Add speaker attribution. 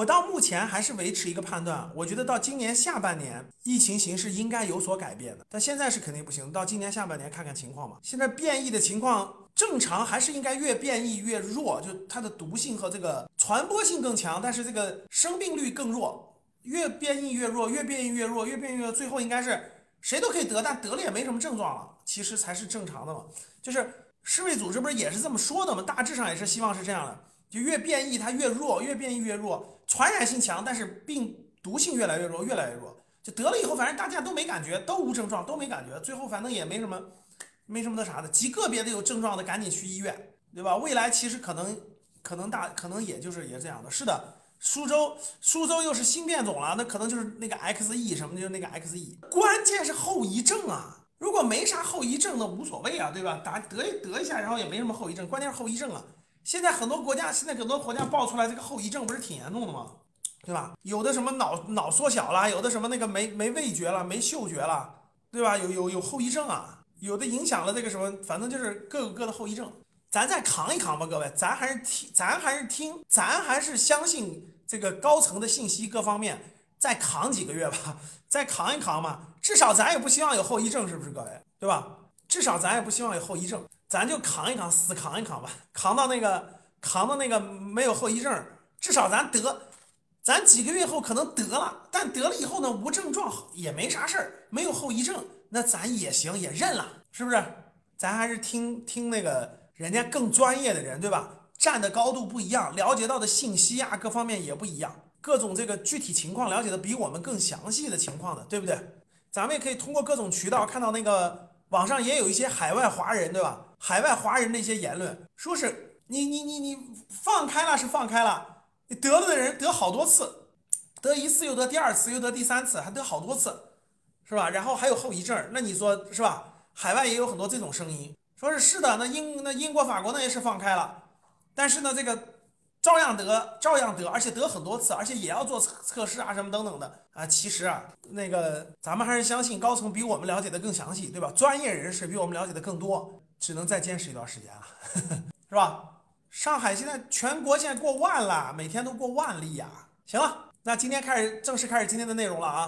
Speaker 1: 我到目前还是维持一个判断，我觉得到今年下半年疫情形势应该有所改变的，但现在是肯定不行。到今年下半年看看情况吧。现在变异的情况正常还是应该越变异越弱，就它的毒性和这个传播性更强，但是这个生病率更弱。越变异越弱，越变异越弱，越变异越最后应该是谁都可以得，但得了也没什么症状了，其实才是正常的嘛。就是世卫组织不是也是这么说的吗？大致上也是希望是这样的。就越变异它越弱，越变异越弱，传染性强，但是病毒性越来越弱，越来越弱。就得了以后，反正大家都没感觉，都无症状，都没感觉，最后反正也没什么，没什么那啥的。极个别的有症状的，赶紧去医院，对吧？未来其实可能，可能大，可能也就是也这样的。是的，苏州，苏州又是新变种了，那可能就是那个 XE 什么的，就那个 XE。关键是后遗症啊，如果没啥后遗症，那无所谓啊，对吧？打得得一下，然后也没什么后遗症，关键是后遗症啊。现在很多国家，现在很多国家爆出来这个后遗症不是挺严重的吗？对吧？有的什么脑脑缩小了，有的什么那个没没味觉了，没嗅觉了，对吧？有有有后遗症啊，有的影响了这个什么，反正就是各个各的后遗症。咱再扛一扛吧，各位，咱还是听，咱还是听，咱还是相信这个高层的信息，各方面再扛几个月吧，再扛一扛嘛。至少咱也不希望有后遗症，是不是各位？对吧？至少咱也不希望有后遗症。咱就扛一扛，死扛一扛吧，扛到那个，扛到那个没有后遗症，至少咱得，咱几个月后可能得了，但得了以后呢，无症状也没啥事儿，没有后遗症，那咱也行，也认了，是不是？咱还是听听那个人家更专业的人，对吧？站的高度不一样，了解到的信息啊，各方面也不一样，各种这个具体情况了解的比我们更详细的情况的，对不对？咱们也可以通过各种渠道看到那个网上也有一些海外华人，对吧？海外华人的一些言论，说是你你你你放开了是放开了，你得了的人得好多次，得一次又得第二次又得第三次，还得好多次，是吧？然后还有后遗症，那你说是吧？海外也有很多这种声音，说是是的，那英那英国法国那也是放开了，但是呢这个照样得照样得，而且得很多次，而且也要做测试啊什么等等的啊。其实啊，那个咱们还是相信高层比我们了解的更详细，对吧？专业人士比我们了解的更多。只能再坚持一段时间了，是吧？上海现在全国现在过万了，每天都过万例呀。行了，那今天开始正式开始今天的内容了啊。